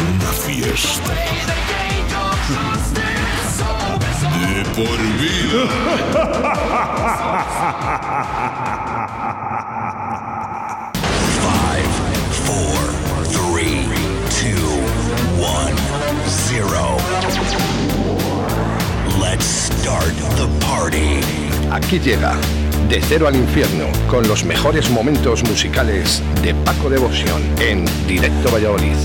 Una fiesta. De por vida. Five, four, three, two, one, zero. Let's start the party. Aquí llega De Cero al Infierno con los mejores momentos musicales de Paco Devoción en Directo Valladolid.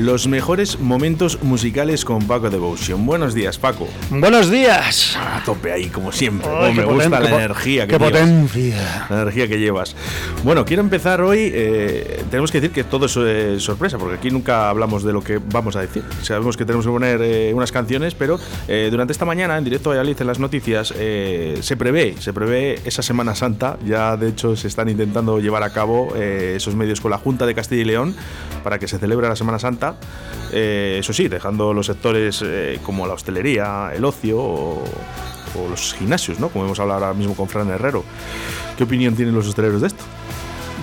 Los mejores momentos musicales con Paco Devotion. Buenos días, Paco. Buenos días. A tope ahí, como siempre. Ay, me gusta poten- la energía que qué llevas. potencia. La energía que llevas. Bueno, quiero empezar hoy. eh, tenemos que decir que todo es eh, sorpresa, porque aquí nunca hablamos de lo que vamos a decir. Sabemos que tenemos que poner eh, unas canciones, pero eh, durante esta mañana, en directo a Valladolid, en las noticias, se prevé, se prevé esa Semana Santa. Ya, de hecho, se están intentando llevar a cabo esos medios con la Junta de Castilla y León para que se celebre la Semana Santa. Eh, eso sí, dejando los sectores eh, como la hostelería, el ocio o, o los gimnasios, ¿no? Como hemos hablado ahora mismo con Fran Herrero. ¿Qué opinión tienen los hosteleros de esto?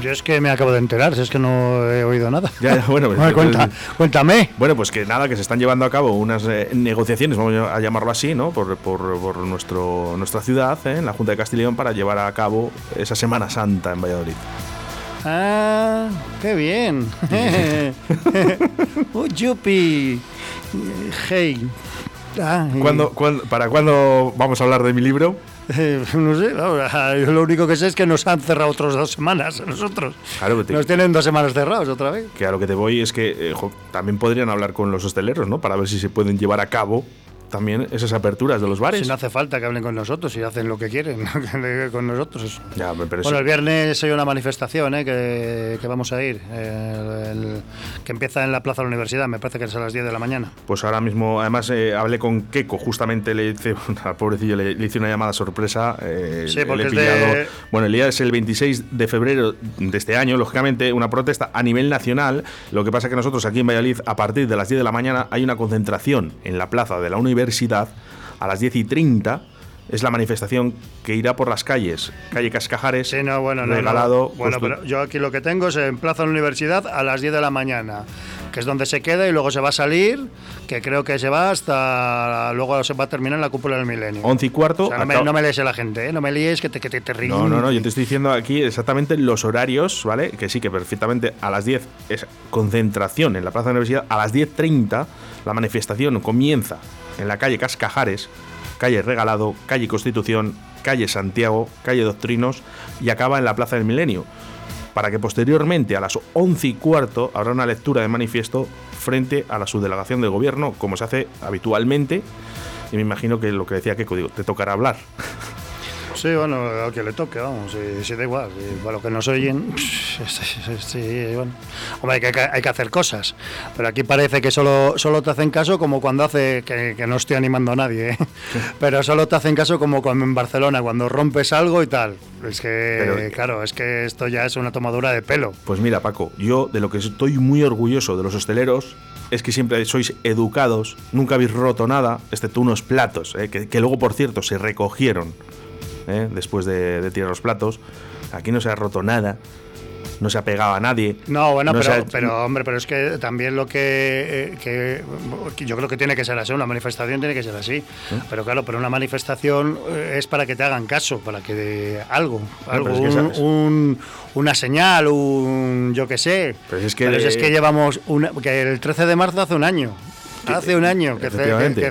Yo es que me acabo de enterar, si es que no he oído nada. Ya, bueno, pues- cuenta- cuéntame. Bueno, pues que nada, que se están llevando a cabo unas eh, negociaciones, vamos a llamarlo así, ¿no? Por, por- por nuestro, nuestra ciudad, ¿eh? en la Junta de Castilla y León, para llevar a cabo esa Semana Santa en Valladolid. Ah, qué bien. oh, yupi. Hey. Ah, y- ¿Cuándo- cuándo- ¿Para cuándo vamos a hablar de mi libro? Eh, no sé, ah, lo único que sé es que nos han cerrado otras dos semanas a nosotros. Claro, que, te- Nos tienen dos semanas cerrados otra vez. que a lo que te voy es que eh, jo, también podrían hablar con los hosteleros, ¿no? Para ver si se pueden llevar a cabo también esas aperturas de los bares. Si no hace falta que hablen con nosotros y hacen lo que quieren le- con nosotros. Ya, pero Bueno, el viernes hay una manifestación ¿eh? que, que vamos a ir, eh, el- que empieza en la Plaza de la Universidad, me parece que es a las 10 de la mañana. Pues ahora mismo, además eh, hablé con Keiko, justamente le hice, al pobrecillo le, le hice una llamada sorpresa. eh, Sí, le porque he es de- pillado- Bueno, el día es el 26 de febrero de este año, lógicamente, una protesta a nivel nacional. Lo que pasa que nosotros aquí en Valladolid, a partir de las 10 de la mañana, hay una concentración en la plaza de la universidad a las 10 y 30. Es la manifestación que irá por las calles, calle Cascajares, Sí, no, bueno, no, no. regalado. Bueno, pero yo aquí lo que tengo es en Plaza de la Universidad a las 10 de la mañana, que es donde se queda y luego se va a salir, que creo que se va hasta. Luego se va a terminar en la cúpula del milenio. 11 y cuarto. O sea, no, me, no me lees a la gente, ¿eh? no me líes que te, que te, te ríes. No, no, no, yo te estoy diciendo aquí exactamente los horarios, ¿vale? Que sí, que perfectamente a las 10 es concentración en la Plaza de la Universidad, a las 10.30 la manifestación comienza en la calle Cascajares, calle Regalado, calle Constitución, calle Santiago, calle Doctrinos y acaba en la Plaza del Milenio. Para que posteriormente a las 11 y cuarto habrá una lectura de manifiesto frente a la subdelegación del gobierno, como se hace habitualmente. Y me imagino que lo que decía Keiko, digo, te tocará hablar. Sí, bueno, al que le toque, vamos, si, si da igual. si para los que nos oyen, sí, sí, sí, bueno. Hombre, hay que, hay que hacer cosas. Pero aquí parece que solo, solo te hacen caso como cuando hace, que, que no estoy animando a nadie, ¿eh? pero solo te hacen caso como cuando en Barcelona, cuando rompes algo y tal. Es que, Pero- claro, es que esto ya es una tomadura de pelo. Pues mira, Paco, yo de lo que estoy muy orgulloso de los hosteleros es que siempre sois educados, nunca habéis roto nada, excepto unos platos, eh, que, que luego, por cierto, se recogieron eh, después de, de tirar los platos. Aquí no se ha roto nada, no se ha pegado a nadie. No, bueno, no pero, ha- pero hombre, pero es que también lo que, eh, que- yo creo que tiene que ser así, una manifestación tiene que ser así. ¿Eh? Pero claro, pero una manifestación eh, es para que te hagan caso, para que de algo, algo es que un- una señal, un yo qué sé. Pero es que- Pero es que llevamos una, que el 13 de marzo hace un año. Hace un año que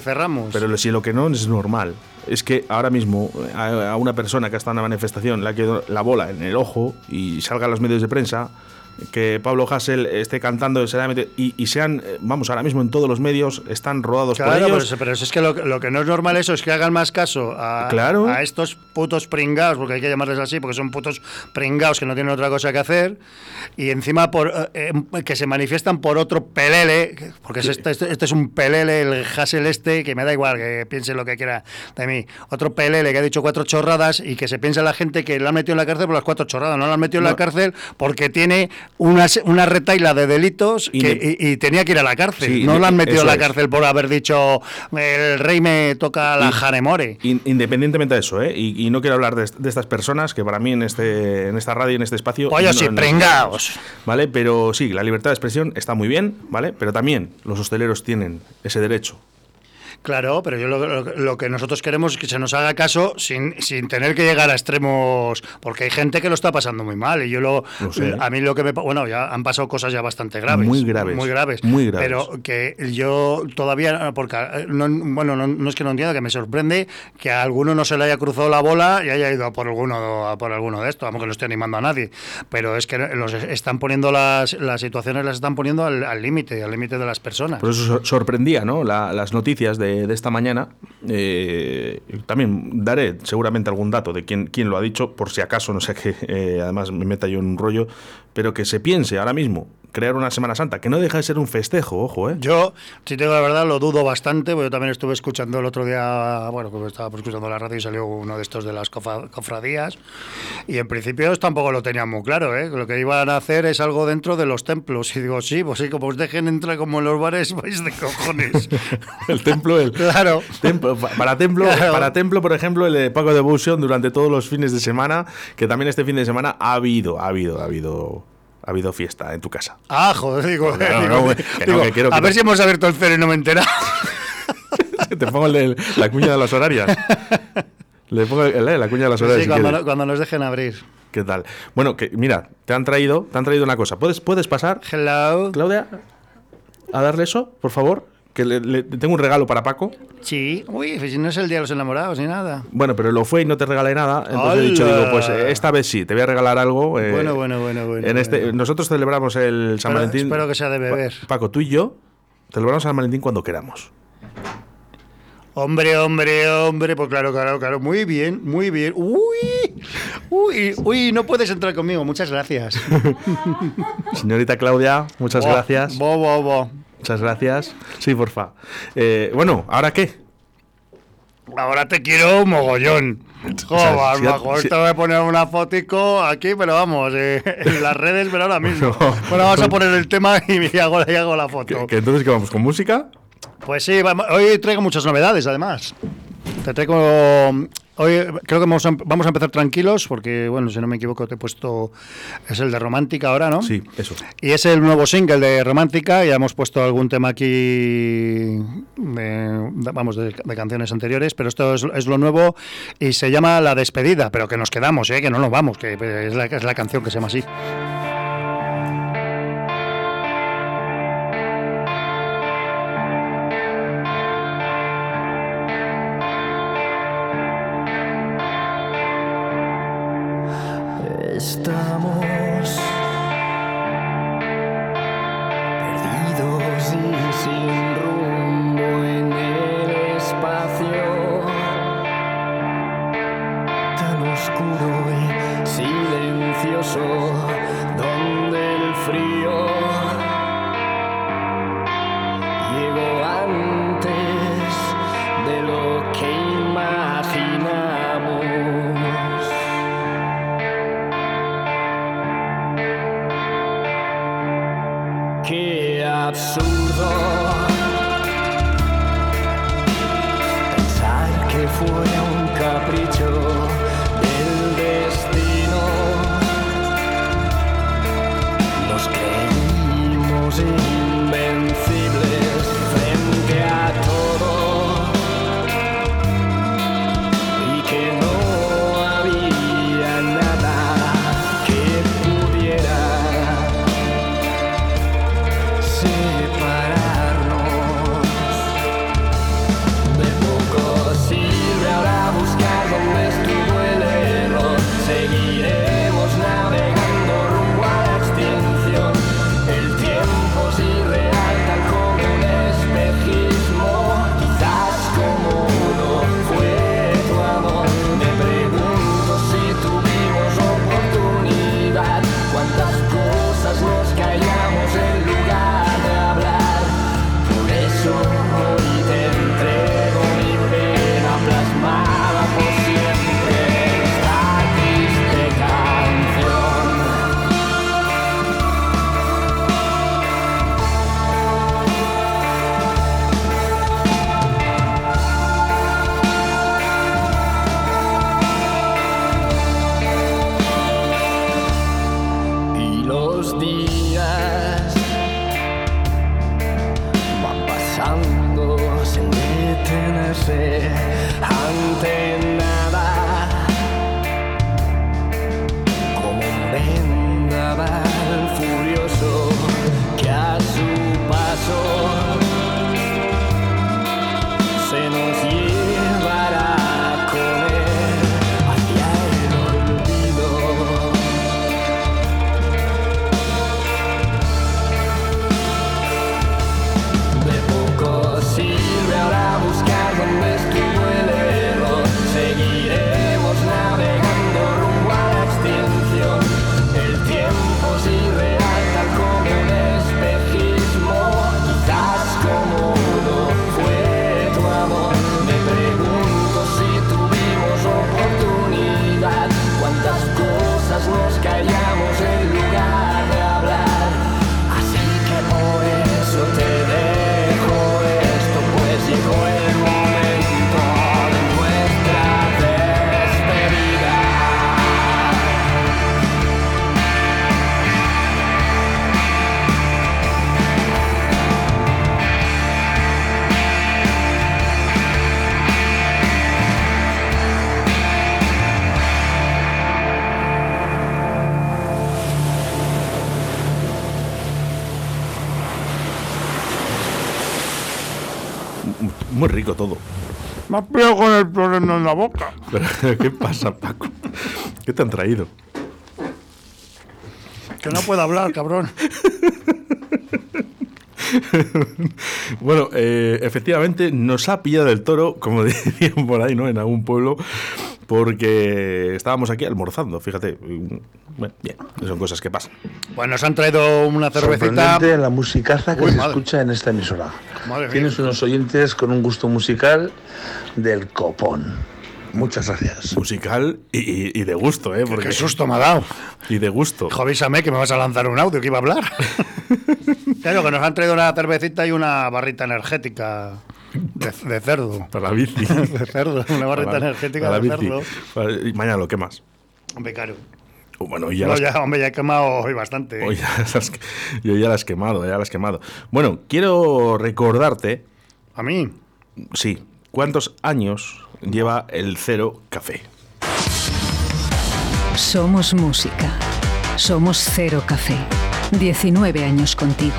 cerramos. Pero si lo que no es normal es que ahora mismo a, a una persona que está en una manifestación le ha quedado la bola en el ojo y salga a los medios de prensa que Pablo Hassel esté cantando y, y sean, eh, vamos, ahora mismo en todos los medios están rodados por Claro, pero, ellos. eso- pero eso es que lo, lo que no es normal eso es que hagan más caso a, Claro. a estos putos pringados, porque hay que llamarles así, porque son putos pringados que no tienen otra cosa que hacer, y encima por eh, eh, que se manifiestan por otro pelele, que- porque es este, este- este es un pelele, el Hassel este, que me da igual, que piense lo que quiera de mí. Otro pelele que ha dicho cuatro chorradas y que se piensa la gente que lo han metido en la cárcel por las cuatro chorradas, no lo han metido en la cárcel porque tiene una, una retaila de delitos Y que- de- y, y tenía que ir a la cárcel. Sí, no lo han metido en la es. cárcel por haber dicho el rey me toca la jaremore. In- Independientemente de eso, ¿eh? y, y no quiero hablar de, est- de estas personas que para mí en este en esta radio, en este espacio. Pollos no- y no- pringaos. ¿Vale? Pero sí, la libertad de expresión está muy bien, ¿vale? Pero también los hosteleros tienen ese derecho. Claro, pero yo lo, lo- lo que nosotros queremos es que se nos haga caso sin, sin tener que llegar a extremos, porque hay gente que lo está pasando muy mal y yo lo, sé. a mí lo que me bueno ya han pasado cosas ya bastante graves, Muy graves, muy graves, muy graves. pero que yo todavía porque no, bueno no, no es que no entiendo que me sorprende que a alguno no se le haya cruzado la bola y haya ido a por alguno a por alguno de estos, vamos que no estoy animando a nadie, pero es que los están poniendo las, las situaciones las están poniendo al límite, al límite de las personas. Por eso sor- sorprendía, ¿no? La- las noticias de, de esta mañana. Eh, también daré seguramente algún dato de quién, quién lo ha dicho, por si acaso, no sé que eh, además me meta yo en un rollo, pero que se piense ahora mismo crear una Semana Santa, que no deja de ser un festejo, ojo, ¿eh? Yo, si tengo la verdad, lo dudo bastante, porque yo también estuve escuchando el otro día, bueno, como estaba pues, escuchando la radio y salió uno de estos de las cofradías, y en principio tampoco lo tenían muy claro, ¿eh? Lo que iban a hacer es algo dentro de los templos, y digo, sí, pues sí, como os dejen entrar como en los bares, vais de cojones. El templo, el, claro. Templo, pa- para templo, Claro. para templo, por ejemplo, el de Paco Devotion durante todos los fines de semana, que también este fin de semana ha habido, ha habido, ha habido, ha habido fiesta en tu casa. Ah, joder, digo, a ver si hemos abierto el cero y no me he enterado. Te pongo el la cuña de las horarias. Le pongo el, el- la cuña de las horarias. Sí, si cuando, cuando nos dejen abrir. ¿Qué tal? Bueno, que mira, te han traído, te han traído una cosa. ¿Puedes, puedes pasar, Hello. Claudia, a darle eso, por favor? Que le, le- tengo un regalo para Paco. Sí. Uy, pues si no es el día de los enamorados ni nada. Bueno, pero lo fue y no te regalé nada. Entonces he dicho, digo, pues eh, esta vez sí, te voy a regalar algo. eh, Bueno, bueno, bueno, bueno, En este, bueno. Nosotros celebramos el San Espero- Valentín. espero que sea de beber. Pa- Paco, tú y yo celebramos San Valentín cuando queramos. Hombre, hombre, hombre, pues claro, claro, claro, muy bien, muy bien. Uy, uy, uy, no puedes entrar conmigo, muchas gracias. Señorita Claudia, muchas Bo, gracias. Bo, bo, bo. Muchas gracias. Sí, porfa. Eh, bueno, ¿ahora qué? Ahora te quiero mogollón. sea, Joder, si- majo, si- te voy a poner una fotico aquí, pero vamos, eh, en las redes, pero ahora mismo. No. Bueno, vamos a poner el tema y hago, y hago la foto. ¿Que, que entonces qué vamos? ¿Con música? Pues sí, hoy traigo muchas novedades, además. Te traigo. Hoy creo que vamos a, vamos a empezar tranquilos, porque, bueno, si no me equivoco, te he puesto. Es el de Romántica ahora, ¿no? Sí, eso. Y es el nuevo single de Romántica. Ya hemos puesto algún tema aquí, de- vamos, de, de canciones anteriores, pero esto es, es lo nuevo y se llama La Despedida, pero que nos quedamos, ¿eh? que no nos vamos, que es la, es la canción que se llama así. Qué absurdo pensar que fuera un capricho Muy rico todo. Me has pillado con el problema en la boca. Pero, ¿Qué pasa, Paco? ¿Qué te han traído? Que no puedo hablar, cabrón. Bueno, eh, efectivamente nos ha pillado el toro, como decían por ahí, ¿no? En algún pueblo, porque estábamos aquí almorzando, fíjate. Bueno, bien, son cosas que pasan. Pues nos han traído una cervecita. La musicaza que Uy, se madre. escucha en esta emisora. Madre mía. Tienes unos oyentes con un gusto musical del copón. Muchas gracias. Musical y, y- y de gusto, ¿eh? Porque, Qué susto me ha dado. Y de gusto. Hijo, avísame que me vas a lanzar un audio que iba a hablar. claro, que nos han traído una cervecita y una barrita energética de, de cerdo. Para la bici. De cerdo, una Para la- energética para de bici. cerdo. Para- y mañana lo quemas. Hombre, claro. Oh, Bueno, ya, No, las- ya, hombre, ya he quemado hoy bastante. hoy ya las- yo ya las he quemado, ya las he quemado. Bueno, quiero recordarte, A mí. sí, cuántos años lleva el Cero Café. Somos música. Somos Cero Café. 19 años contigo.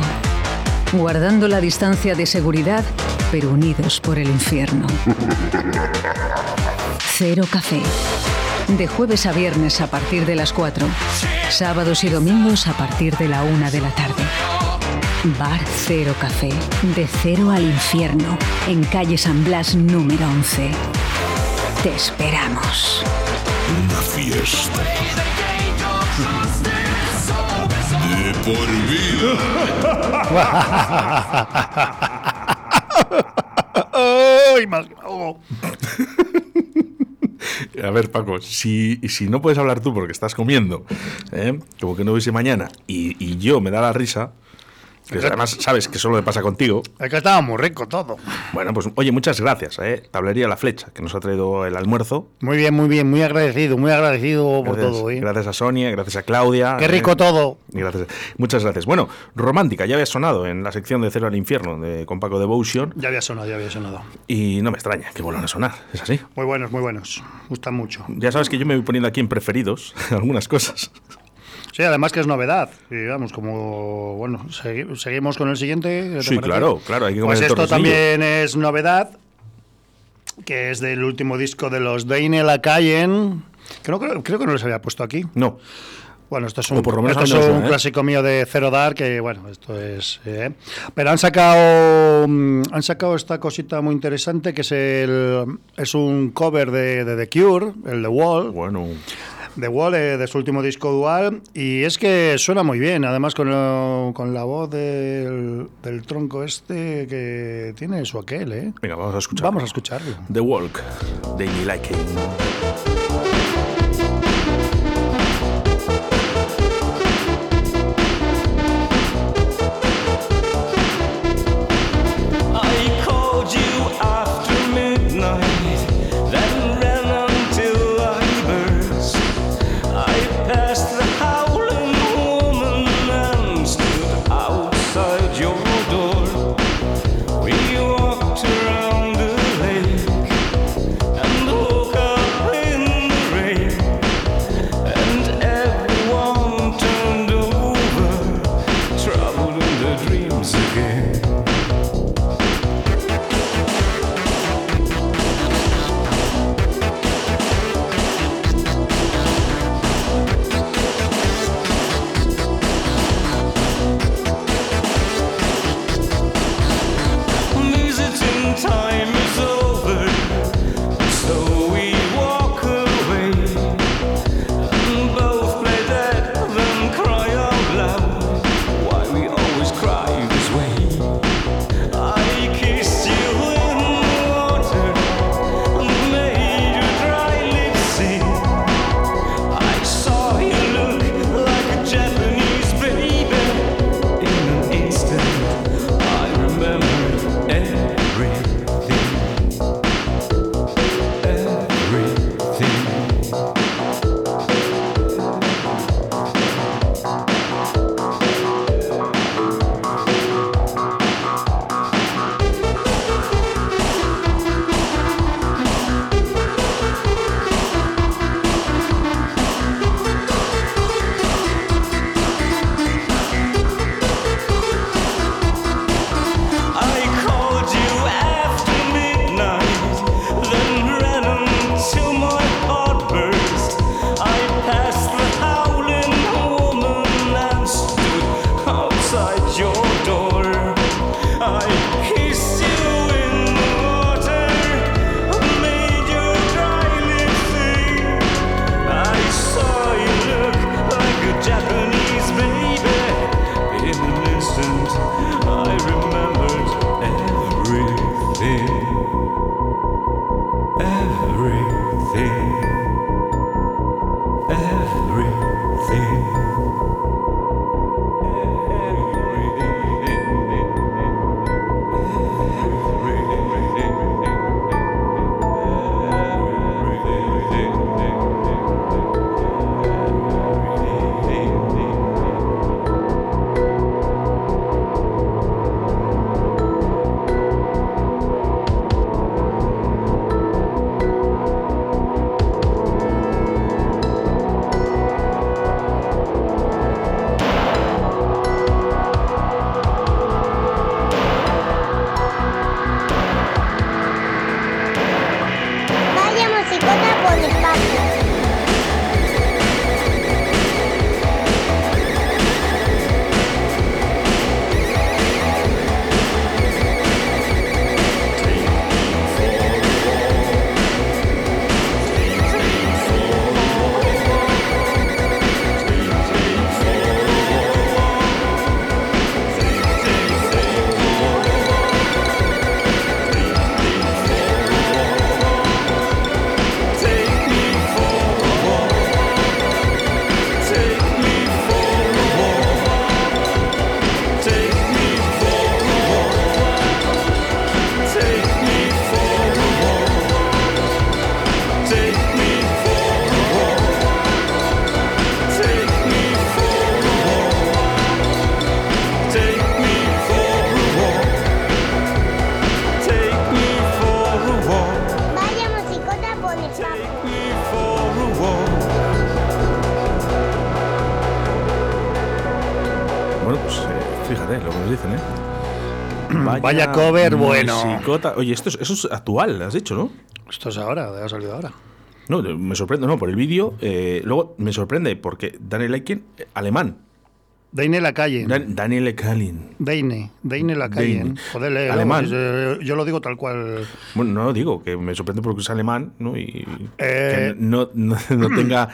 Guardando la distancia de seguridad, pero unidos por el infierno. Cero Café. De jueves a viernes a partir de las 4. Sábados y domingos a partir de la 1 de la tarde. Bar Cero Café. De cero al infierno. En calle San Blas número 11. Te esperamos. Una fiesta. Por vida. ¡Ay, más! A ver, Paco, si, si no puedes hablar tú porque estás comiendo, ¿eh? como que no hubiese mañana, y, y yo me da la risa, que además sabes que solo me pasa contigo, Es que estaba muy rico todo. bueno, pues oye, muchas gracias, ¿eh? Tablería La Flecha, que nos ha traído el almuerzo. Muy bien, muy bien, muy agradecido, muy agradecido por todo. ¿eh? gracias a Sonia, gracias a Claudia. Qué ¿eh? rico todo. Y Gracias. Muchas gracias. Bueno, Romántica, ya había sonado en la sección de Cero al Infierno de, con Paco Devotion Ya había sonado, ya había sonado. y no me extraña que vuelvan a sonar, es así. Muy buenos, muy buenos. Gustan mucho. Ya sabes que yo me voy poniendo aquí en preferidos algunas cosas. Sí, además que es novedad. Y vamos, como. Bueno, segui- seguimos con el siguiente. ¿qué te Sí, parece? claro, claro, hay que comer Pues esto también es novedad, que es del último disco de los Daine Lacayen. Que no, creo, creo que no les había puesto aquí. No, Bueno, esto es un, por lo menos esto es un ¿eh? clásico mío de Zero Dark, que bueno, esto es... eh, Pero han sacado mm, han sacado esta cosita muy interesante, que es el es un cover de, de The Cure, el The Wall. bueno. The Wall, eh, de su último disco dual, y es que suena muy bien, además con, lo- con la voz del, del tronco este que tiene su aquel, ¿eh? Venga, vamos a escuchar. Vamos a escucharlo. The Walk, de Like fíjate lo que nos dicen, ¿eh? Vaya cover bueno. musicota. Oye, esto es, eso es actual, has dicho, ¿no? Esto es ahora, ha salido ahora. No, me sorprende, no, por el vídeo. eh, luego me sorprende porque Daniel Aiken, eh, alemán. Deine la calle. Dan- Daniel Kalin. Deine, Deine la calle. Deine. Joder, Alemán. eh, Yo lo digo tal cual. Bueno, no digo que me sorprende porque es alemán, ¿no? Y Eh, que no, no, no tenga.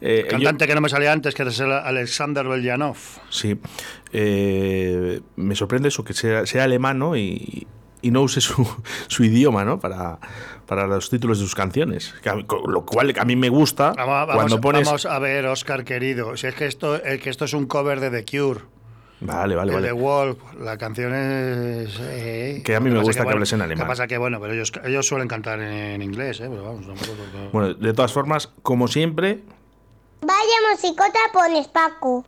eh, yo- Cantante que no me salía antes, que es el Alexander Beljanov. Sí. Eh, me sorprende eso, que sea, sea alemán, ¿no? Y, y no use su, su idioma, ¿no? Para, para los títulos de sus canciones. Que mí- lo cual a mí me gusta Vamos, vamos- cuando pones. vamos a ver, Oscar querido. Si es que esto, eh, que esto es un cover de The Cure. Vale, vale, vale. de Wolf, la canción es. eh, Que a mí me gusta que bueno, hables en alemán. Lo que pasa que, bueno, pero ellos, ellos suelen cantar en inglés, ¿eh? Pero vamos, porque- Bueno, de todas formas, como siempre, Vaya musicota pones, Paco.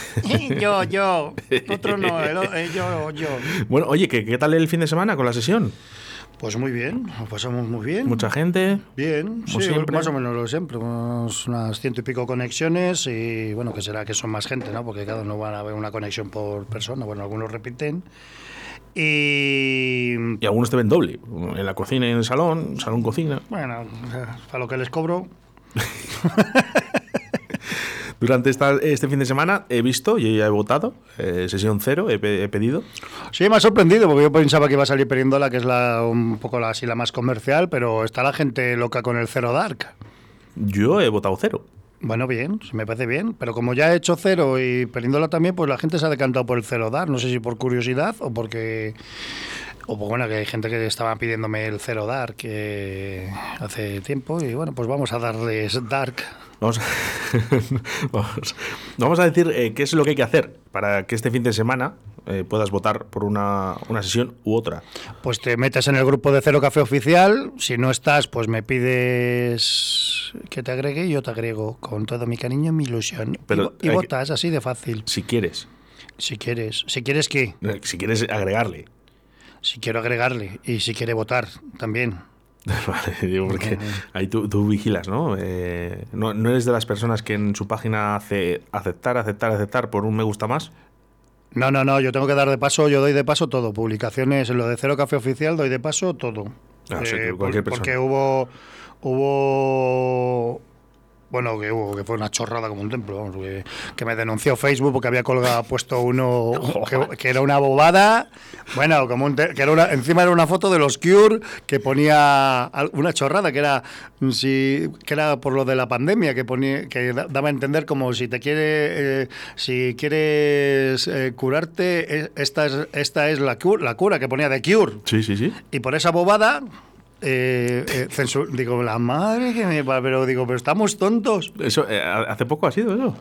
yo, yo. Otro no, eh, yo, yo. Bueno, oye, ¿qué, ¿qué tal el fin de semana con la sesión? Pues muy bien, lo pasamos muy bien. Mucha gente. Bien, sí, siempre. más o menos lo de siempre. Unos- unas ciento y pico conexiones y bueno, que será que son más gente, ¿no? Porque cada uno van a ver una conexión por persona. Bueno, algunos repiten. Y Y algunos te ven doble. En la cocina y en el salón, salón-cocina. bueno, para lo que les cobro, Durante esta- este fin de semana he visto, y he votado, eh, sesión cero, he, pe- he pedido. Sí, me ha sorprendido porque yo pensaba que iba a salir Perindola, que es la, un poco la, así la más comercial, pero está la gente loca con el Cero Dark. Yo he votado cero. Bueno, bien, me parece bien, pero como ya he hecho Cero y Perindola también, pues la gente se ha decantado por el Cero Dark. No sé si por curiosidad o porque... O pues bueno, que hay gente que estaba pidiéndome el Cero Dark que hace tiempo y bueno, pues vamos a darles Dark. Vamos, vamos, vamos a decir eh, qué es lo que hay que hacer para que este fin de semana eh, puedas votar por una, una sesión u otra. Pues te metes en el grupo de Cero Café Oficial. Si no estás, pues me pides que te agregue y yo te agrego con todo mi cariño y mi ilusión. Pero y, que- votas así de fácil. Si quieres. Si quieres. Si quieres qué? Eh, Si quieres agregarle. Si quiero agregarle. Y si quiere votar también. Vale, digo, porque ahí tú, tú vigilas, ¿no? Eh, ¿no? no eres de las personas que en su página hace aceptar, aceptar, aceptar por un me gusta más? No, no, no. Yo tengo que dar de paso. Yo doy de paso todo. Publicaciones en lo de Cero Café Oficial doy de paso todo. Ah, Eh, cualquier por- porque hubo. Hubo. Bueno, que hubo, que fue una chorrada como un templo, vamos, que, que me denunció Facebook porque había colgado, puesto uno que, que era una bobada, bueno, como un te- que era una, encima era una foto de los Cure que ponía una chorrada, que era si, que era por lo de la pandemia, que ponía, que da- daba a entender como si te quiere, eh, si quieres eh, curarte, eh, esta es, esta es la, cura, la cura que ponía de Cure. Sí, sí, sí. Y por esa bobada, eh, eh, censu- digo, la madre que me... Pero digo, pero estamos tontos. Eso, eh, hace poco ha sido eso.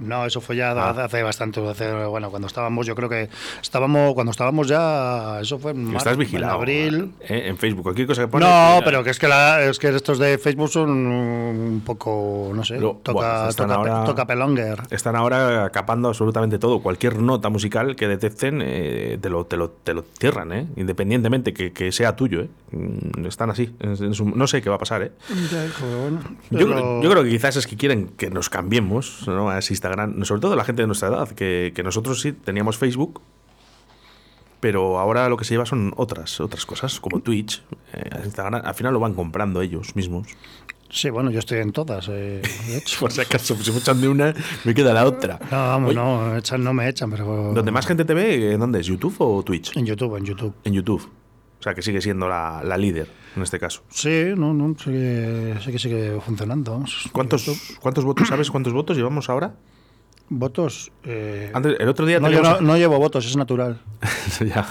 No, eso fue ya Ah. hace bastante, hace, bueno, cuando estábamos, yo creo que estábamos, cuando estábamos ya, eso fue en, Estás vigilado. en abril. ¿eh? En Facebook, cualquier cosa que pones. No, mira. pero que es que, la- es que estos de Facebook son un poco, no sé, Lo- toca, están toca, ahora- toca pelonger. Están ahora capando absolutamente todo. Cualquier nota musical que detecten, eh, te, lo, te, lo, te lo cierran, ¿eh? Independientemente que, que sea tuyo, ¿eh? Mm, Están así. en- en su- no sé qué va a pasar, ¿eh? Ya, bueno, Yo, pero- creo- yo creo que quizás es que quieren que nos cambiemos ¿no? a ese Instagram, sobre todo la gente de nuestra edad, que, que nosotros sí teníamos Facebook, pero ahora lo que se lleva son otras otras cosas, como Twitch, eh, Instagram, al final lo van comprando ellos mismos. Sí, bueno, yo estoy en todas, eh, de hecho. Por si acaso, si me echan de una, me queda la otra. No, vamos, Oye, no, echan, no me echan, pero... ¿Donde más gente te ve, dónde es? ¿YouTube o Twitch? En YouTube, en YouTube. En YouTube. O sea, que sigue siendo la, la líder en este caso. Sí, no, no, sigue, sí que sigue funcionando. ¿Cuántos, ¿Cuántos votos, sabes cuántos votos llevamos ahora? Votos? eh, Antes, el otro día no, yo teníamos- no, no llevo votos, es natural. Ya.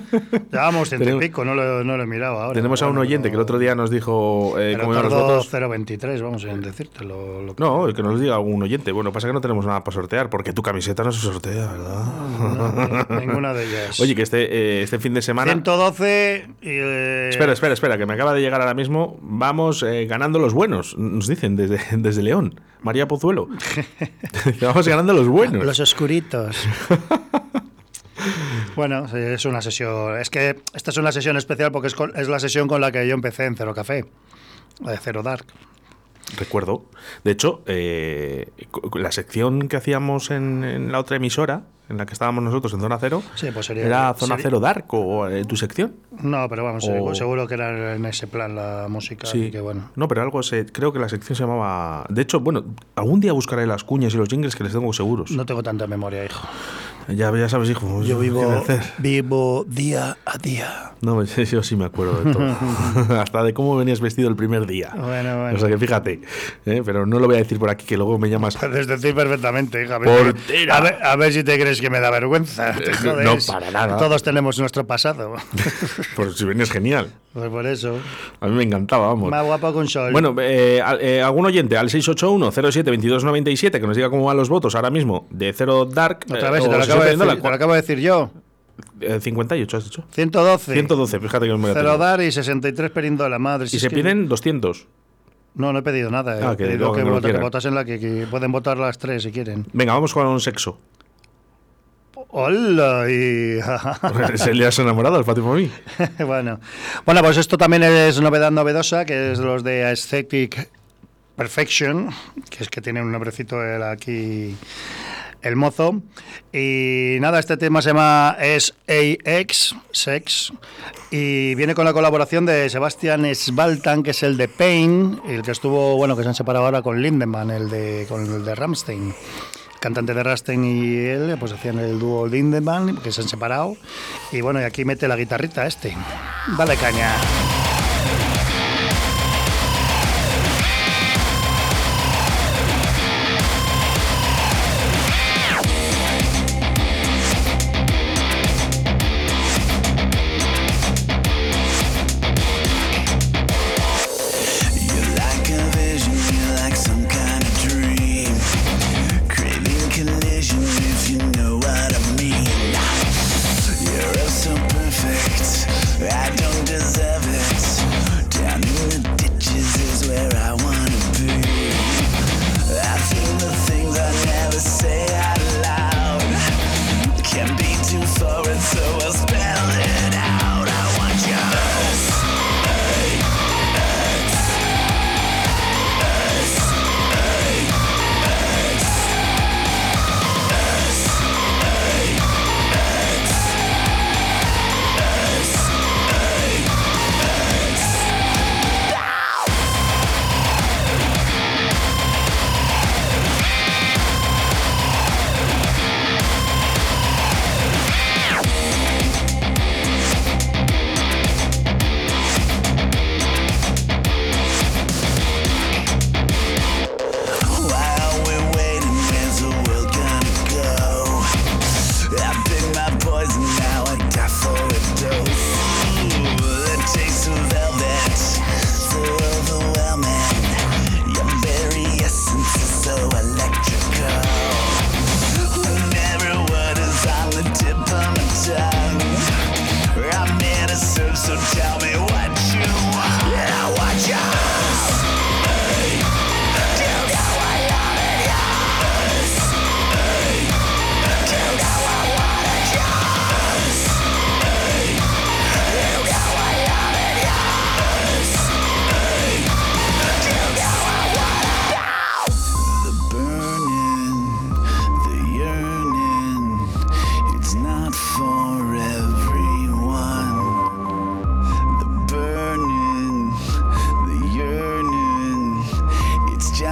Llevamos ciento y pico, no lo, no lo he mirado ahora. Tenemos a un oyente que el otro día nos dijo eh, Pero cómo iban los votos. 0,23, vamos a decirte. Lo, que- No, que nos diga algún oyente. Bueno, pasa que no tenemos nada para sortear, porque tu camiseta no se sortea, ¿verdad? no, ninguna de ellas. Oye, que este, eh, este fin de semana. 112 y... eh, Espera, espera, espera, que me acaba de llegar ahora mismo. Vamos eh, ganando los buenos, nos dicen desde, desde León. María Pozuelo. Vamos ganando los buenos. Los oscuritos. bueno, es una sesión. Es que esta es una sesión especial porque es, con- es la sesión con la que yo empecé en Cero Café, de Cero Dark. Recuerdo. De hecho, eh, la sección que hacíamos en, en la otra emisora, en la que estábamos nosotros en Zona Cero, Sí, pues sería- era Zona sería- Cero Dark o eh, tu sección. No, pero vamos, O- seguro, que era en ese plan la música. Sí, que bueno. No, pero algo se, creo que la sección se llamaba. De hecho, bueno, algún día buscaré las cuñas y los jingles que les tengo seguros. No tengo tanta memoria, hijo. Ya, ya sabes, hijo. Yo ¿qué voy a vivo, hacer? vivo día a día. No, yo sí me acuerdo de todo. Hasta de cómo venías vestido el primer día. Bueno, bueno. O sea que fíjate. ¿eh? Pero no lo voy a decir por aquí, que luego me llamas. Puedes decir perfectamente, hija. A ver, Portera. a ver, a ver si te crees que me da vergüenza. Jodes. No, para nada. Todos tenemos nuestro pasado. Por si vienes genial. Pues por eso. A mí me encantaba, vamos. Más guapo con sol. Bueno, eh, eh, algún oyente al 681-07-2297 que nos diga cómo van los votos ahora mismo de Cero Dark. Otra eh, vez, te lo, si acabo de decir, la te lo acabo de decir yo. eh, 58, has dicho. 112. 112, fíjate que no me voy a Cero dar y 63 perindola, madre. si Y se que- piden 200. No, no he pedido nada. He Ah, que pedido lo- que, lo voten- que votasen la que, que pueden votar las tres si quieren. Venga, vamos con sexo. Hola y... ¿Se le has enamorado al Fátima a mí? bueno. bueno, pues esto también es novedad novedosa, que es los de Aesthetic Perfection, que es que tiene un nombrecito el aquí el mozo. Y nada, este tema se llama SAX, Sex, y viene con la colaboración de Sebastian Svaltan, que es el de Pain, el que estuvo, bueno, que se han separado ahora con Lindemann, el de, con el de Ramstein. Cantante de Rammstein y él, pues hacían el dúo Lindemann, que se han separado. Y bueno, y aquí mete la guitarrita este. Dale caña.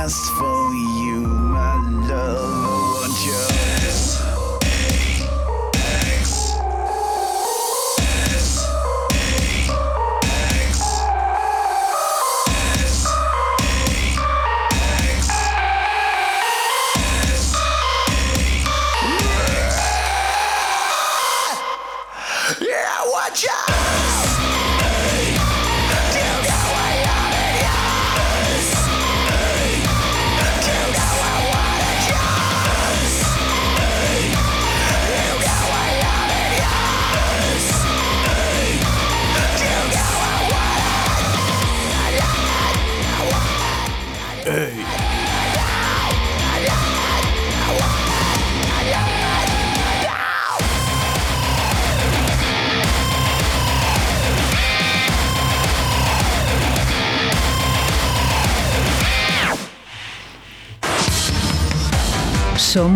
just for you.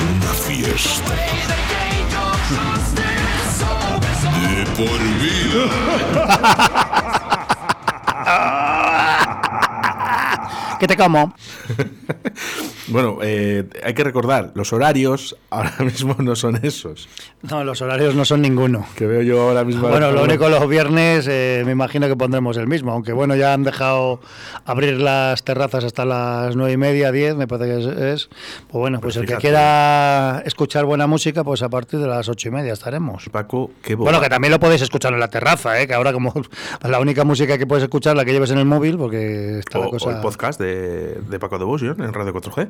Una fiesta. De por vida. ¿Qué te como? Bueno, eh, hay que recordar, los horarios ahora mismo no son esos. No, los horarios no son ninguno. Que veo yo ahora mismo. Bueno, lo único los viernes eh, me imagino que pondremos el mismo, aunque bueno, ya han dejado abrir las terrazas hasta las nueve y media, diez, me parece que es. es. Pues bueno, pues el que quiera escuchar buena música, pues a partir de las ocho y media estaremos. Paco, qué Bueno, boba. que también lo podéis escuchar en la terraza, ¿eh? que ahora como la única música que puedes escuchar la que lleves en el móvil, porque está o, la o cosa... el podcast de, de Paco Devotion en Radio 4G.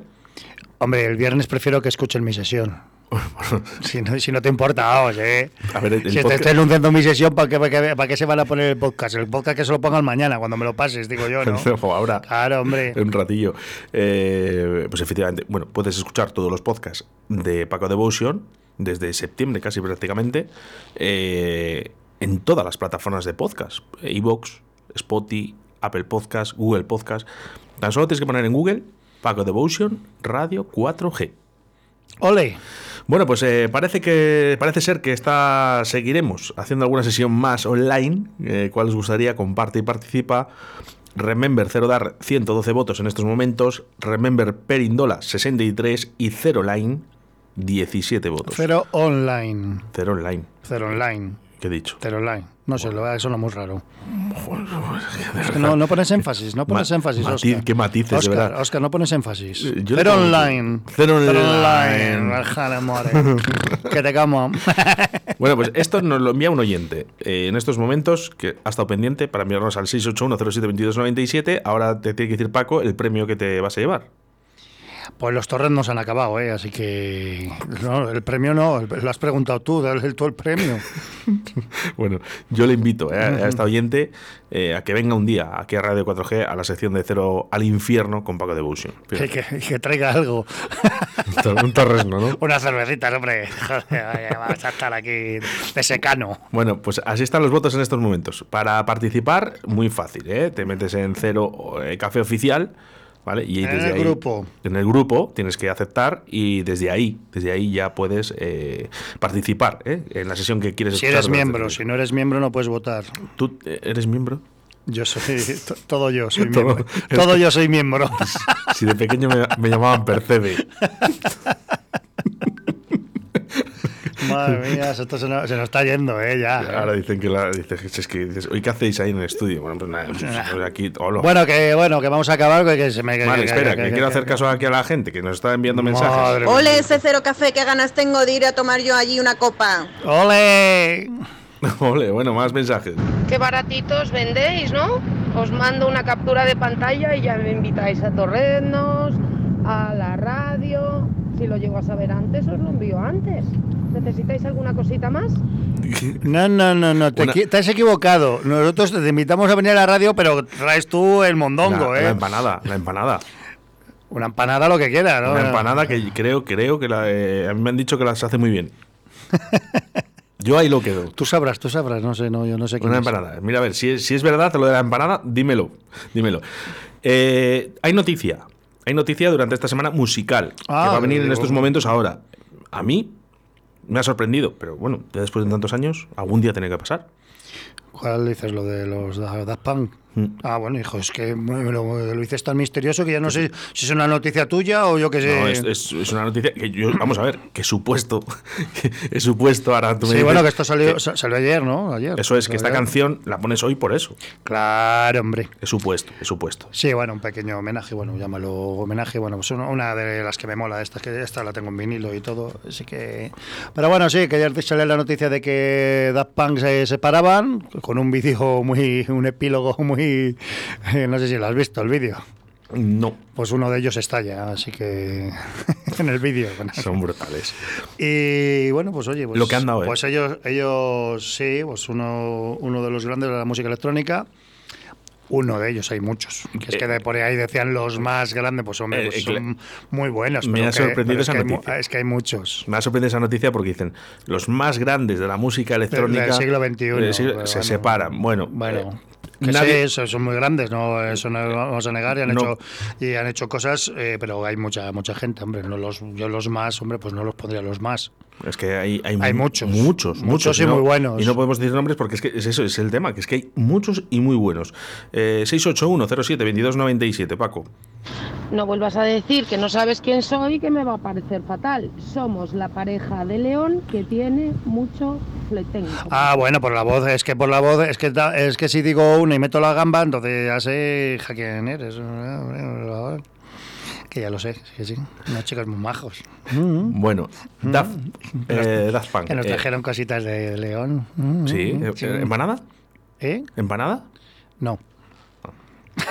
Hombre, el viernes prefiero que escuchen mi sesión. Si no, si no te importa, vamos, ¿eh? A ver, el- el si te estoy anunciando mi sesión, ¿para qué, para, para qué se van a poner el podcast? El podcast que se lo pongan mañana, cuando me lo pases, digo yo, ¿no? Ahora. Claro, hombre. Un ratillo. Eh, pues efectivamente, bueno, puedes escuchar todos los podcasts de Paco Devotion desde septiembre casi prácticamente eh, en todas las plataformas de podcast. Evox, Spotify, Apple Podcast, Google Podcast. Tan solo tienes que poner en Google Paco Devotion Radio 4G. Ole. Bueno, pues eh, parece que parece ser que esta seguiremos haciendo alguna sesión más online. Eh, ¿Cuál os gustaría? Comparte y participa. Remember Cero Dar 112 votos en estos momentos. Remember Perindola 63 y Cero Line 17 votos. Cero online. Cero Online. Cero online. ¿Qué he dicho? Cero online. No sé, lo eso no es muy raro. Es que no, no pones énfasis, no pones Ma- énfasis, matiz- Oscar. qué matices, de Oscar, verdad. Oscar, no pones énfasis. Eh, yo Cero online. Cero online. online. Que te como. Bueno, pues esto nos lo envía un oyente eh, en estos momentos que ha estado pendiente para enviarnos al 681072297. Ahora te tiene que decir Paco el premio que te vas a llevar. Pues los torres no se han acabado, ¿eh? Así que. No, el premio no, lo has preguntado tú, dale tú el premio. Bueno, yo le invito eh, a esta oyente eh, a que venga un día aquí a Radio 4G a la sección de Cero al Infierno con Paco Devotion. que, que, que traiga algo. un torresno, ¿no? Unas cervecitas, hombre. Joder, vamos a estar aquí de secano. Bueno, pues así están los votos en estos momentos. Para participar, muy fácil, ¿eh? Te metes en Cero eh, Café Oficial, ¿vale? Y En desde el ahí- grupo. En el grupo tienes que aceptar y desde ahí, desde ahí ya puedes eh, participar ¿eh? en la sesión que quieres Si eres miembro, si no eres miembro no puedes votar. ¿Tú eh, eres miembro? Yo soy. to- Todo yo soy Todo. miembro. Todo yo soy miembro. Si de pequeño me, me llamaban Percebe. Madre mía, esto se nos, se nos está yendo, ¿eh? Ya. Ahora dicen que la, dices, es que dices, "Oye, ¿qué hacéis ahí en el estudio? Bueno, pues nada, pues, aquí, hola. Bueno, que bueno, que vamos a acabar. Que, que se me, que- Vale, que- espera, que- que, que- quiero que- hacer caso aquí a la gente que nos está enviando mensajes. Ole ese cero café, qué ganas tengo de ir a tomar yo allí una copa. ¡Ole! Ole, bueno, más mensajes. Qué baratitos vendéis, ¿no? Os mando una captura de pantalla y ya me invitáis a Torrenos, a la radio. Si lo llego a saber antes, os lo envío antes. ¿Necesitáis alguna cosita más? No, no, no, no, te, te has equivocado. Nosotros te invitamos a venir a la radio, pero traes tú el mondongo, la, ¿eh? la empanada, la empanada. Una empanada, lo que quieras, ¿no? Una empanada que creo, creo que la, eh, a mí me han dicho que las hace muy bien. Yo ahí lo quedo. Tú sabrás, tú sabrás, no sé, no, yo no sé quién Una es. empanada. Mira, a ver, si es, si es verdad lo de la empanada, dímelo. Dímelo. Eh, hay noticia. Hay noticia durante esta semana musical. Ah, que va a venir en estos momentos ahora. A mí me ha sorprendido, pero bueno, ya después de tantos años, algún día tiene que pasar. ¿Cuál dices? Lo de los Da- Daft Punk. Mm. Ah, bueno, hijo, es que me lo, lo dices tan misterioso que ya no sé si es una noticia tuya o yo qué sé. No, es, es- es una noticia que yo, vamos a ver, que supuesto, que es supuesto, ahora tú me sí, dices bueno, que esto salió, que- sa- salió ayer, ¿no? Ayer. Eso es, que esta Ayer. canción la pones hoy por eso. Claro, hombre. Es supuesto, es supuesto. Sí, bueno, un pequeño homenaje, bueno, llámalo homenaje, bueno, pues una- una de las que me mola, esta que esta la tengo en vinilo y todo, así que... Pero bueno, sí, que ayer salió la noticia de que Daft Punk se separaban, con un vídeo muy, un epílogo muy... eh, No sé si lo has visto, el vídeo. No. Pues uno de ellos estalla, así que en el vídeo. Son brutales. Y bueno, pues oye, pues, Lo que han dado, ¿eh? pues ellos, ellos sí, pues uno, uno de los grandes de la música electrónica. Uno de ellos, hay muchos. Que es que de por ahí decían los más grandes, pues hombre, Eh, pues eh, son muy buenos. me ha sorprendido es esa que mu- noticia. Es que hay muchos. Me ha sorprendido esa noticia porque dicen los más grandes de la música electrónica del siglo XXI, del siglo- pero se bueno. separan. Bueno, Bueno, eh, que nadie- sí, son muy grandes, no eso no lo vamos a negar y han No. hecho y han hecho cosas, eh, pero hay mucha mucha gente, hombre, no los yo los más, hombre, pues no los pondría los más. Es que hay, hay, Hay mu- muchos. muchos, Muchos muchos y no- muy buenos. Y no podemos decir nombres porque es que es eso, es el tema, que es que hay muchos y muy buenos. Eh, 681-07-2297, Paco. No vuelvas a decir que no sabes quién soy, que me va a parecer fatal. Somos la pareja de León que tiene mucho fletengo. Ah, bueno, por la voz, es que por la voz, es que da- es que si digo una y meto la gamba, entonces ya sé ja, quién eres. Que ya lo sé, que sí. Unos chicos muy majos. Bueno, Daft, eh, Daft Punk. Que nos eh, trajeron cositas de León. Mm, sí, mm, eh, sí. ¿empanada? ¿Eh? ¿Empanada? No.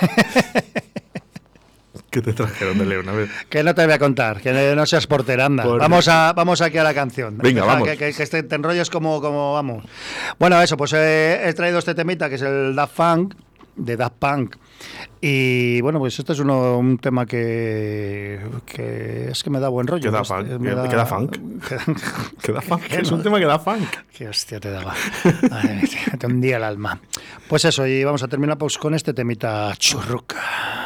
¿Qué te trajeron de León? A ver. Que no te voy a contar, que no seas porteranda. Por- Vamos a vamos aquí a la canción. Venga, vamos. Que, que, que este- te enrolles como, como vamos. Bueno, eso, pues eh, he traído este temita que es el Daft Punk, de Daft Punk. Y bueno, pues este es uno, un tema que, que es que me da buen rollo. Que da Este, funk, me da funk. Que da funk, es un tema que da funk. Qué hostia te daba. Ay, te hundía el alma. Pues eso, y vamos a terminar pues, con este temita churruca.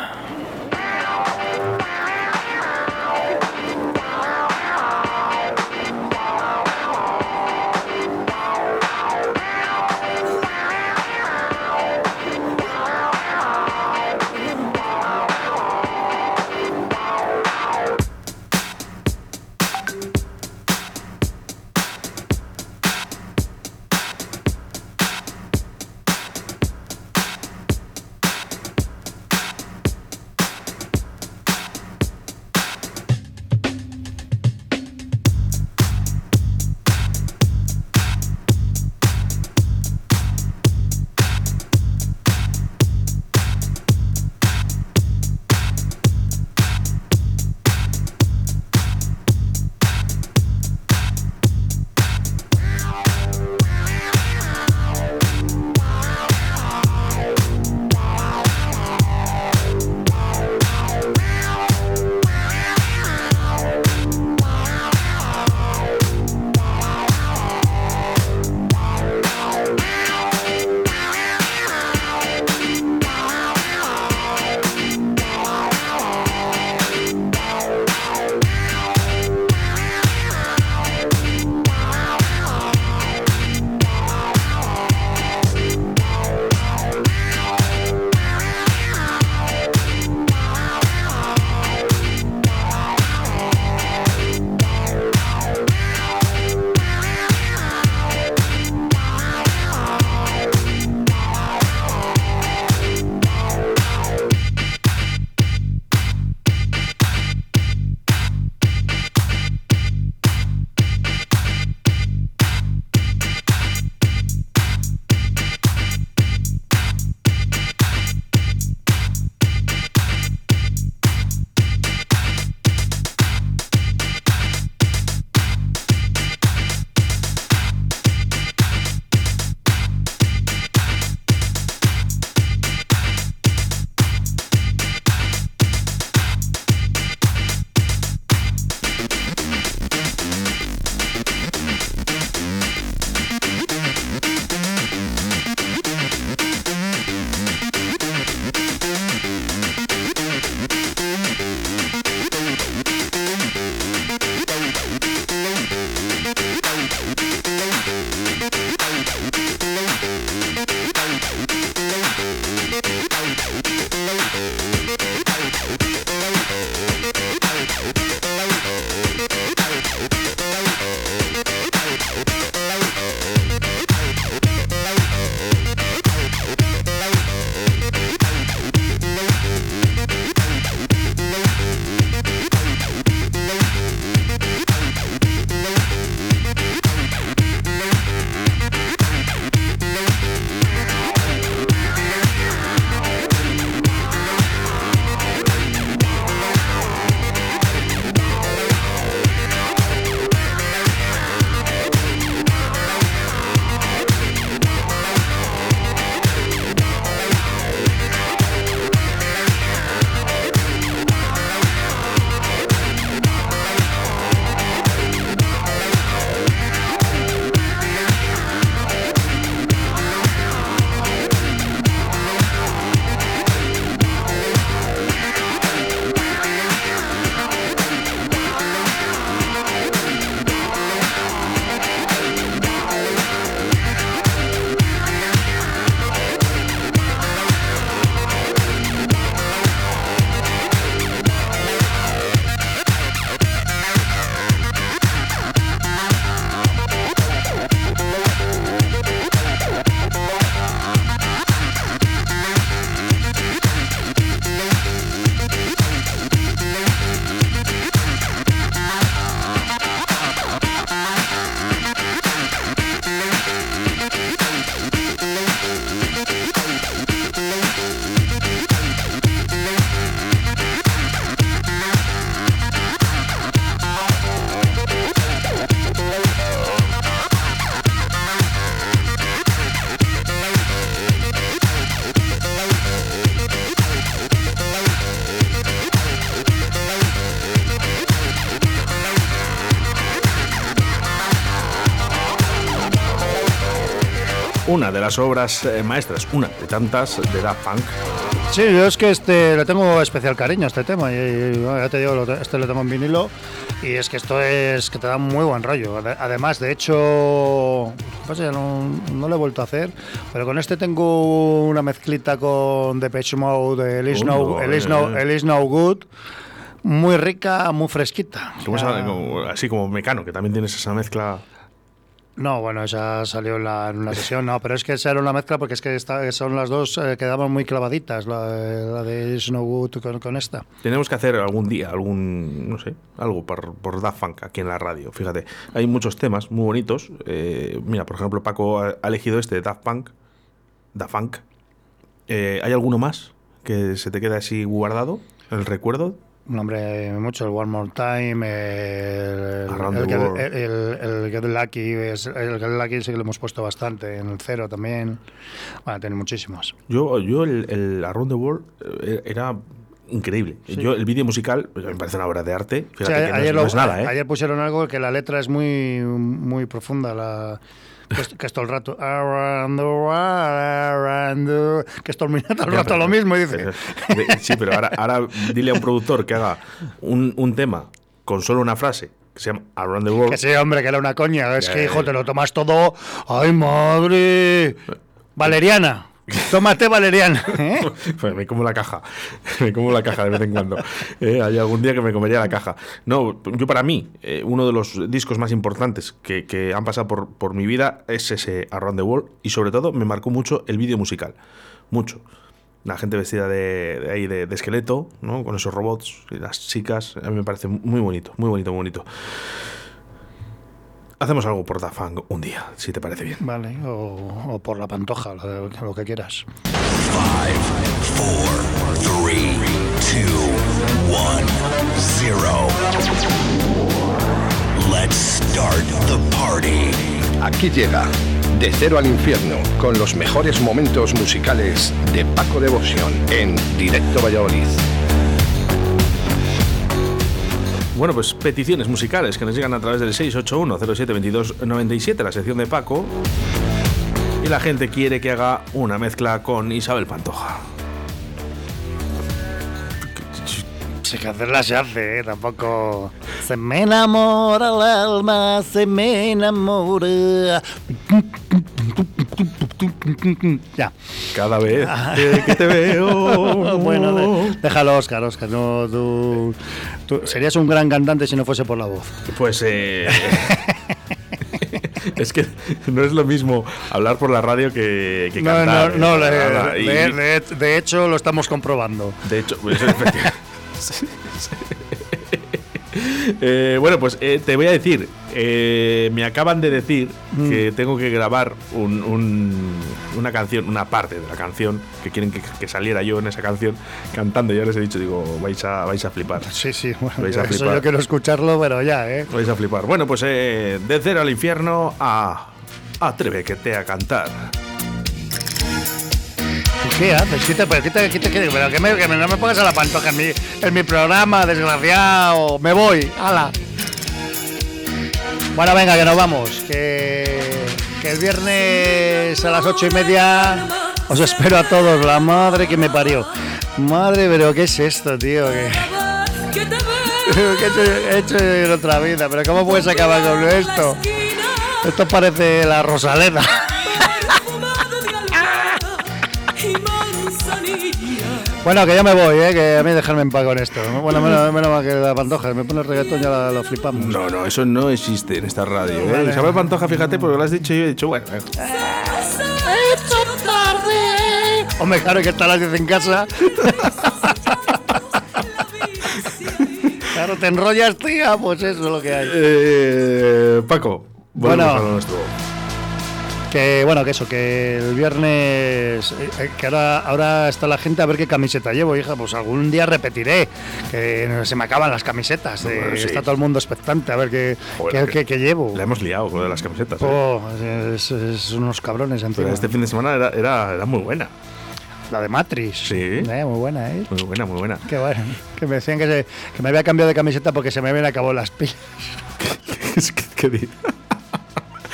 De las obras eh, maestras, una de tantas de Daft Punk. Sí, yo es que este le tengo especial cariño a este tema. Y, y, bueno, ya te digo, lo te- este lo tengo en vinilo. Y es que esto es que te da muy buen rollo. Ade- Además, de hecho, pues ya no, no lo he vuelto a hacer. Pero con este tengo una mezclita con Depeche Mode, el Is, no, el is no, el Is No Good. Muy rica, muy fresquita. Así como Mecano, que también tienes esa mezcla. No, bueno, esa salió en, la- una sesión, no, pero es que esa era una mezcla porque es que esta- son las dos eh, quedaban muy clavaditas, la, de Snowwood con, esta. Tenemos que hacer algún día, algún, no sé, algo por, Daft Punk aquí en la radio. Fíjate, hay muchos temas muy bonitos. Eh, mira, por ejemplo, Paco ha elegido este de Daft Punk. Daft Punk. Eh, ¿Hay alguno más que se te queda así guardado? ¿El recuerdo? Un hombre mucho, el One More Time, el, el, el, el, Get Lucky, es- el Get Lucky sí que lo hemos puesto bastante, en el cero también. Bueno, tiene muchísimos. Yo, yo el, el Around the World eh, era increíble. Yo, el vídeo musical, pues, me parece una obra de arte. O Fíjate sea, que no, ayer, es, no lo- es nada, ¿eh? ayer pusieron algo que la letra es muy, muy profunda. La, que, es, que es todo el rato. Que es todo el todo el Ya, rato pero- lo mismo. Y dice. sí, pero ahora, ahora dile a un productor que haga un, un tema con solo una frase que se llama Around the World. Que sí, hombre, que era una coña. Es que, hijo, te lo tomas todo. ¡Ay, madre! Valeriana. Tómate Valeriana. ¿eh? Pues me como la caja, me como la caja de vez en cuando. Eh, hay algún día que me comería la caja. No, yo para mí, eh, uno de los discos más importantes que, que han pasado por, por mi vida es ese Around the World y sobre todo me marcó mucho el vídeo musical, mucho. La gente vestida de, de ahí de, de esqueleto, ¿no? con esos robots y las chicas, a mí me parece muy bonito, muy bonito, muy bonito. Hacemos algo por Daft Punk un día, si te parece bien. Vale, o, o por la pantoja, lo, lo que quieras. Three, two, one, zero. Let's start the party. Aquí llega De Cero al Infierno con los mejores momentos musicales de Paco Devoción en Directo Valladolid. Bueno, pues peticiones musicales que nos llegan a través del 681-072297, la sección de Paco. Y la gente quiere que haga una mezcla con Isabel Pantoja. Sí, que hacerla se hace, ¿eh? Tampoco. Se me enamora el alma, se me enamora. Ya. Cada vez que, que te veo. bueno, de- déjalo, Oscar, Oscar. No, tú, tú serías un gran cantante si no fuese por la voz. Pues eh, es que no es lo mismo hablar por la radio que, que No, cantar. no, no, eh, de, hecho lo estamos comprobando. De hecho, pues. Eh, bueno, pues eh, te voy a decir, eh, me acaban de decir Mm. que tengo que grabar un- un- una canción, una parte de la canción, que quieren que, que saliera yo en esa canción cantando. Ya les he dicho, digo, vais a, vais a flipar. Sí, sí, bueno, Vais a eso flipar. yo quiero escucharlo, pero ya, ¿eh? Vais a flipar. Bueno, pues eh, de cero al infierno a Atrévete a cantar. ¿Qué haces? Quita, pero quita, quita, quita, pero que, me, que me- no me pongas a la pantoja en mi, en mi programa, desgraciado. Me voy, ala. Bueno, venga, que nos vamos. Que, el viernes a las ocho y media os espero a todos. La madre que me parió. Madre, pero ¿qué es esto, tío? ¿Qué, ¿Qué he hecho, he hecho en otra vida? ¿Pero cómo puedes acabar con esto? Esto parece la Rosaleda. Bueno, que ya me voy, ¿eh? que a mí dejarme en paz con esto. Bueno, menos, menos mal que la pantoja, me pone el reggaetón ya la- lo flipamos. No, no, eso no existe en esta radio. ¿eh? Vale. Isabel Pantoja, fíjate, porque lo has dicho y yo he dicho, bueno, eh, Hombre, claro que está las 10 en casa. claro, te enrollas, tía, pues eso es lo que hay. eh, Paco, Bueno. Que bueno, que eso, que el viernes, eh, eh, que ahora, ahora está la gente a ver qué camiseta llevo, hija, pues algún día repetiré, que se me acaban las camisetas, eh, Bueno, sí. está todo el mundo expectante a ver qué, Joder, qué- qué- qué llevo. La hemos liado con las camisetas. ¿eh? Oh, es, es unos cabrones Pero encima. este fin de semana era, era, era muy buena. La de Matrix. Sí. Eh, muy buena, ¿eh? Muy buena, muy buena. Qué bueno. Que me decían que, se- que me había cambiado de camiseta porque se me habían acabado las pilas. Que- que di-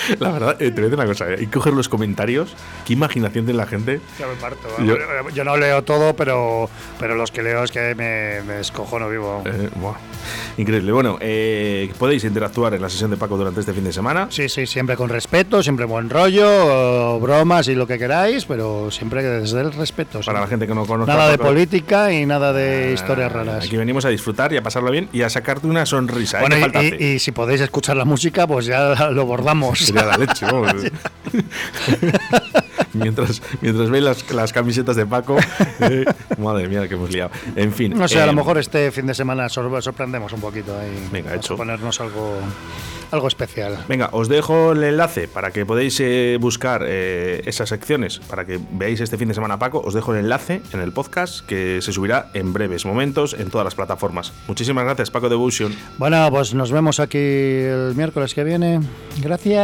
La verdad, eh, te voy a decir una cosa, eh, hay que coger los comentarios, qué imaginación tiene la gente. Ya me parto. Yo- Yo, no leo todo, pero, pero los que leo es que me, me escojono vivo. Eh, buah, increíble. Bueno, eh, podéis interactuar en la sesión de Paco durante este fin de semana. Sí, sí, siempre con respeto, siempre buen rollo, bromas y lo que queráis, pero siempre desde el respeto. Para la gente que no conozca. Nada de Paco, política y nada de historias ah, raras. Aquí venimos a disfrutar y a pasarlo bien y a sacarte una sonrisa. ¿eh? Bueno, ¿Qué y- y, y si podéis escuchar la música, pues ya lo bordamos. La leche, vamos. mientras, mientras veis las, las camisetas de Paco, eh, madre mía, que hemos liado. En fin. No sé, a eh, lo mejor este fin de semana sor- sorprendemos un poquito ahí. Venga, a hecho. ponernos algo, algo especial. Venga, os dejo el enlace para que podáis eh, buscar eh, esas secciones, para que veáis este fin de semana a Paco. Os dejo el enlace en el podcast que se subirá en breves momentos en todas las plataformas. Muchísimas gracias, Paco Devotion. Bueno, pues nos vemos aquí el miércoles que viene. Gracias.